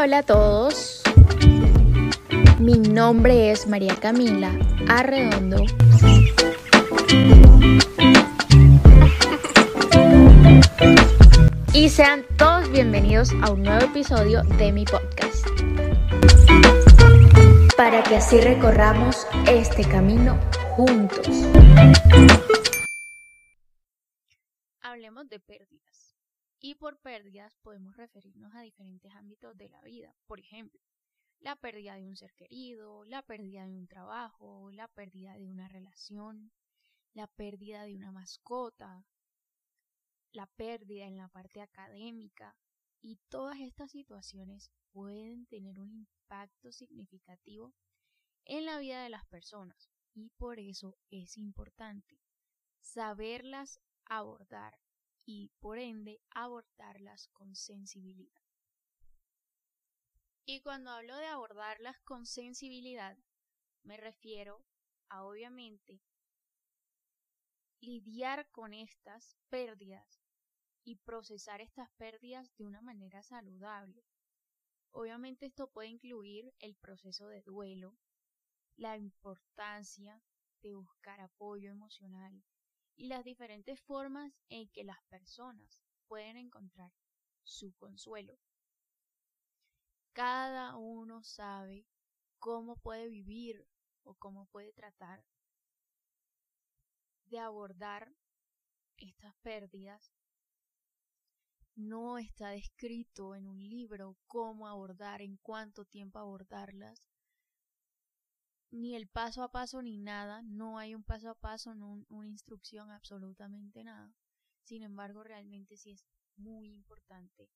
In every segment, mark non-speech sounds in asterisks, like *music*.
Hola, a todos. Mi nombre es María Camila Arredondo. Y sean todos bienvenidos a un nuevo episodio de mi podcast. Para que así recorramos este camino juntos. Hablemos de pérdidas. Y por pérdidas podemos referirnos a diferentes ámbitos de la vida. Por ejemplo, la pérdida de un ser querido, la pérdida de un trabajo, la pérdida de una relación, la pérdida de una mascota, la pérdida en la parte académica. Y todas estas situaciones pueden tener un impacto significativo en la vida de las personas. Y por eso es importante saberlas abordar y por ende abordarlas con sensibilidad. Y cuando hablo de abordarlas con sensibilidad, me refiero a obviamente lidiar con estas pérdidas y procesar estas pérdidas de una manera saludable. Obviamente esto puede incluir el proceso de duelo, la importancia de buscar apoyo emocional, y las diferentes formas en que las personas pueden encontrar su consuelo. Cada uno sabe cómo puede vivir o cómo puede tratar de abordar estas pérdidas. No está descrito en un libro cómo abordar, en cuánto tiempo abordarlas, ni el paso a paso ni nada, no hay un paso a paso, no una instrucción, absolutamente nada. Sin embargo, realmente sí es muy importante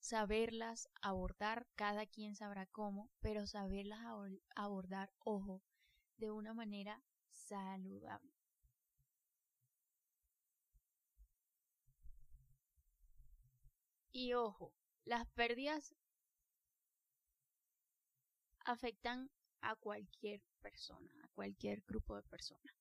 saberlas abordar, cada quien sabrá cómo, pero saberlas abordar, ojo, de una manera saludable. Y ojo, las pérdidas afectan a cualquier persona, a cualquier grupo de personas.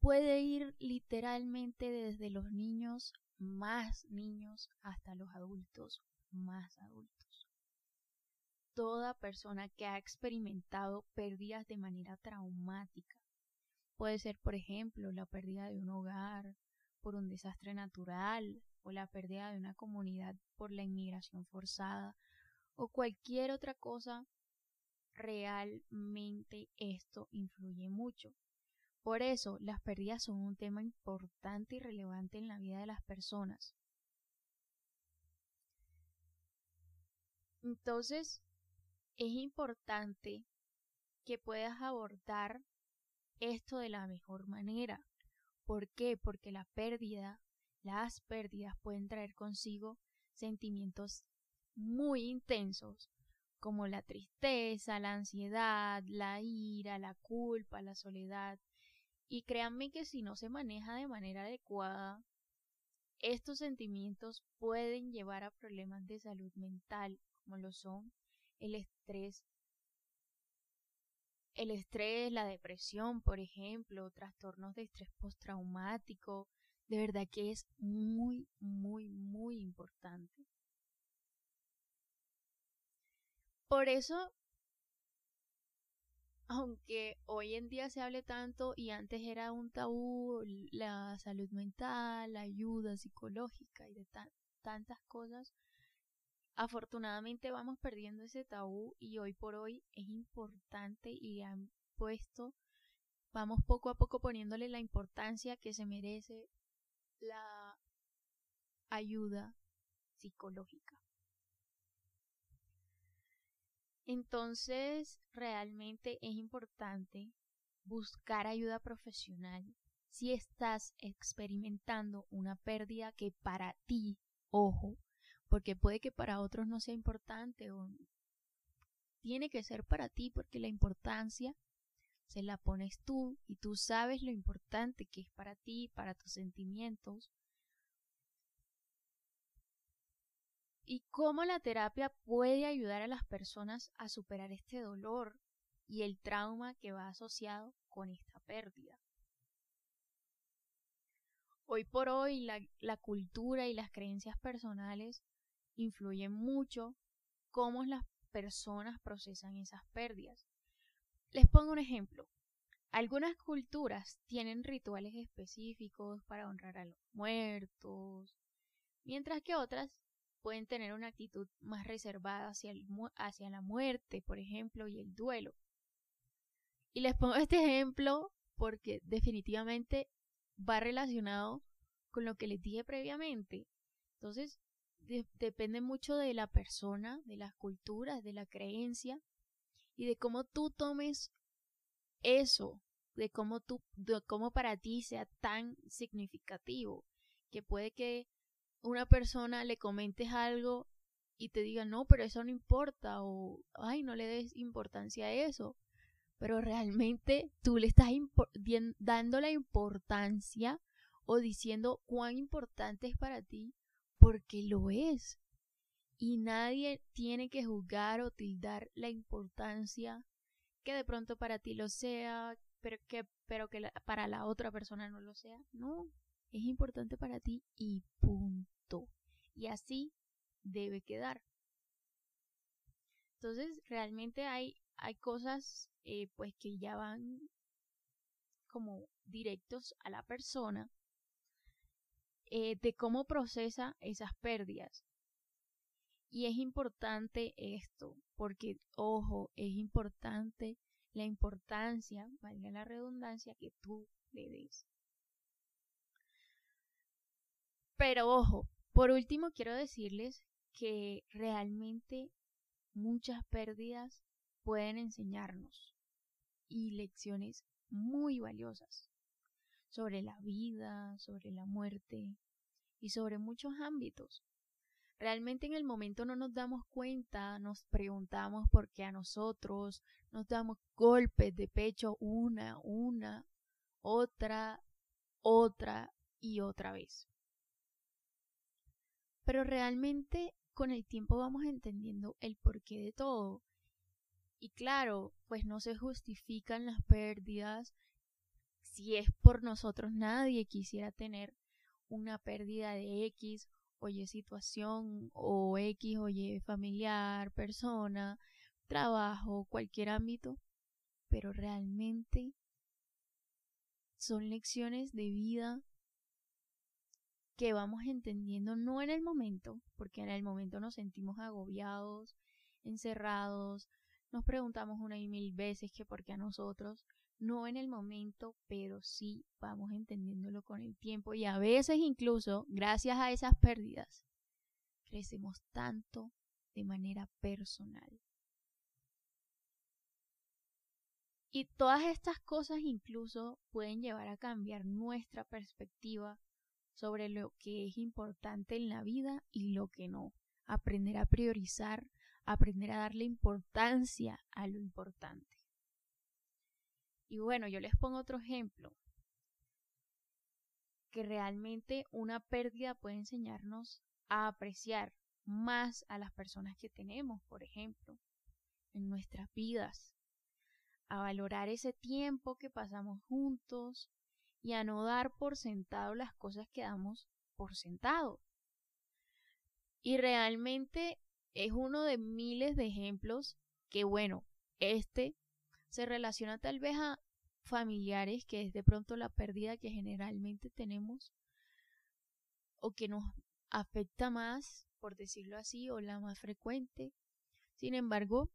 Puede ir literalmente desde los niños más niños hasta los adultos más adultos. Toda persona que ha experimentado pérdidas de manera traumática, puede ser por ejemplo la pérdida de un hogar por un desastre natural o la pérdida de una comunidad por la inmigración forzada o cualquier otra cosa realmente esto influye mucho. Por eso las pérdidas son un tema importante y relevante en la vida de las personas. Entonces, es importante que puedas abordar esto de la mejor manera. ¿Por qué? Porque la pérdida, las pérdidas pueden traer consigo sentimientos muy intensos como la tristeza, la ansiedad, la ira, la culpa, la soledad. Y créanme que si no se maneja de manera adecuada, estos sentimientos pueden llevar a problemas de salud mental, como lo son el estrés, el estrés, la depresión, por ejemplo, trastornos de estrés postraumático, de verdad que es muy, muy, muy importante. Por eso, aunque hoy en día se hable tanto y antes era un tabú la salud mental, la ayuda psicológica y de tantas cosas, afortunadamente vamos perdiendo ese tabú y hoy por hoy es importante y han puesto, vamos poco a poco poniéndole la importancia que se merece la ayuda psicológica. Entonces, realmente es importante buscar ayuda profesional si estás experimentando una pérdida que para ti, ojo, porque puede que para otros no sea importante o tiene que ser para ti porque la importancia se la pones tú y tú sabes lo importante que es para ti, para tus sentimientos, y cómo la terapia puede ayudar a las personas a superar este dolor y el trauma que va asociado con esta pérdida. Hoy por hoy la, cultura y las creencias personales influyen mucho cómo las personas procesan esas pérdidas. Les pongo un ejemplo. Algunas culturas tienen rituales específicos para honrar a los muertos, mientras que otras pueden tener una actitud más reservada hacia, hacia la muerte, por ejemplo, y el duelo. Y les pongo *laughs* este ejemplo porque definitivamente va relacionado con lo que les dije previamente. Entonces, depende mucho de la persona, de las culturas, de la creencia y de cómo tú tomes eso, de cómo tú, de cómo para ti sea tan significativo, que puede que una persona le comentes algo y te diga, no, pero eso no importa, o, ay, no le des importancia a eso. Pero realmente tú le estás dando la importancia o diciendo cuán importante es para ti, porque lo es. Y nadie tiene que juzgar o tildar la importancia que de pronto para ti lo sea, pero que, pero que para la otra persona no lo sea. No, es importante para ti y punto. Y así debe quedar. Entonces, realmente hay, hay cosas eh, pues que ya van como directos a la persona eh, de cómo procesa esas pérdidas. Y es importante esto, porque, ojo, es importante la importancia, valga la redundancia, que tú le des. Pero ojo, por último quiero decirles que realmente muchas pérdidas pueden enseñarnos y lecciones muy valiosas sobre la vida, sobre la muerte y sobre muchos ámbitos. Realmente en el momento no nos damos cuenta, nos preguntamos por qué a nosotros, nos damos golpes de pecho una, una, otra, otra y otra vez. Pero realmente con el tiempo vamos entendiendo el porqué de todo. Y claro, pues no se justifican las pérdidas. Si es por nosotros, nadie quisiera tener una pérdida de X o Y situación o X o Y familiar, persona, trabajo, cualquier ámbito. Pero realmente son lecciones de vida que vamos entendiendo no en el momento, porque en el momento nos sentimos agobiados, encerrados, nos preguntamos una y mil veces que por qué a nosotros, no en el momento, pero sí vamos entendiéndolo con el tiempo y a veces incluso, gracias a esas pérdidas, crecemos tanto de manera personal. Y todas estas cosas incluso pueden llevar a cambiar nuestra perspectiva sobre lo que es importante en la vida y lo que no. Aprender a priorizar, aprender a darle importancia a lo importante. Y bueno, yo les pongo otro ejemplo, que realmente una pérdida puede enseñarnos a apreciar más a las personas que tenemos, por ejemplo, en nuestras vidas, a valorar ese tiempo que pasamos juntos, y a no dar por sentado las cosas que damos por sentado. Y realmente es uno de miles de ejemplos que, bueno, este se relaciona tal vez a familiares, que es de pronto la pérdida que generalmente tenemos o que nos afecta más, por decirlo así, o la más frecuente. Sin embargo,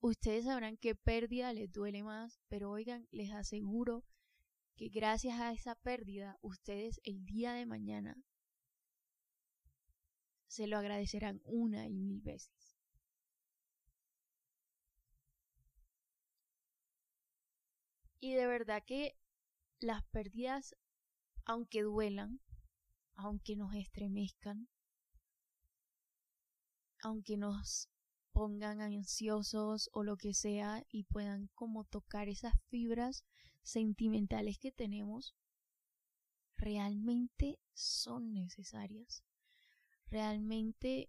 ustedes sabrán qué pérdida les duele más, pero oigan, les aseguro que gracias a esa pérdida ustedes el día de mañana se lo agradecerán una y mil veces. Y de verdad que las pérdidas, aunque duelan, aunque nos estremezcan, aunque nos pongan ansiosos o lo que sea y puedan como tocar esas fibras sentimentales que tenemos realmente son necesarias. Realmente,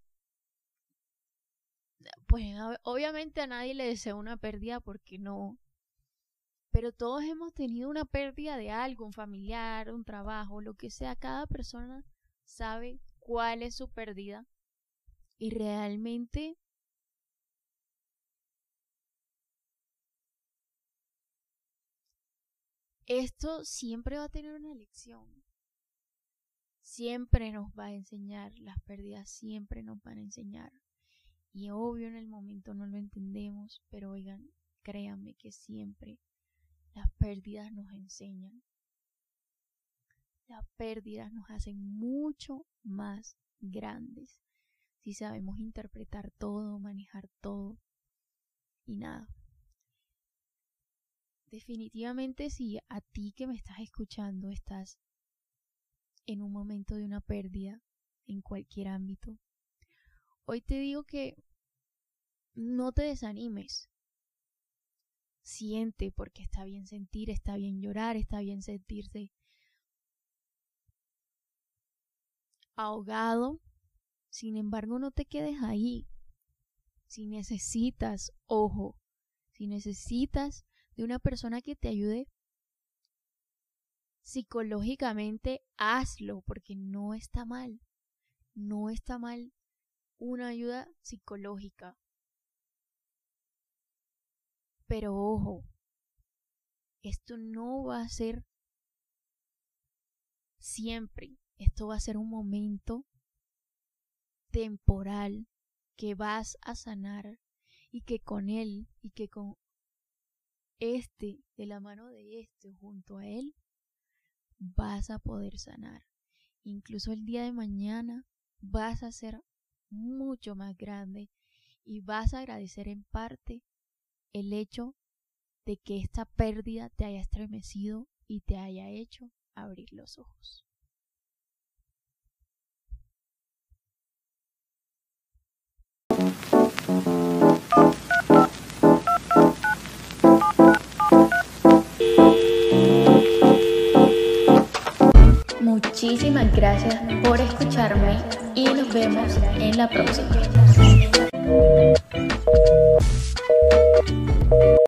pues obviamente a nadie le deseo una pérdida porque no. Pero todos hemos tenido una pérdida de algo, un familiar, un trabajo, lo que sea. Cada persona sabe cuál es su pérdida. Y realmente esto siempre va a tener una lección. Siempre nos va a enseñar, las pérdidas siempre nos van a enseñar. Y obvio en el momento no lo entendemos, pero oigan, créanme que siempre las pérdidas nos enseñan. Las pérdidas nos hacen mucho más grandes si sabemos interpretar todo, manejar todo y nada. Definitivamente si a ti que me estás escuchando estás en un momento de una pérdida en cualquier ámbito, hoy te digo que no te desanimes. Siente porque está bien sentir, está bien llorar, está bien sentirse ahogado. Sin embargo, no te quedes ahí. Si necesitas, ojo, si necesitas de una persona que te ayude psicológicamente, hazlo, porque no está mal. No está mal una ayuda psicológica. Pero ojo, esto no va a ser siempre. Esto va a ser un momento temporal que vas a sanar y que con él y que con este, de la mano de este junto a él, vas a poder sanar. Incluso el día de mañana vas a ser mucho más grande y vas a agradecer en parte el hecho de que esta pérdida te haya estremecido y te haya hecho abrir los ojos. Muchísimas gracias por escucharme y nos vemos en la próxima.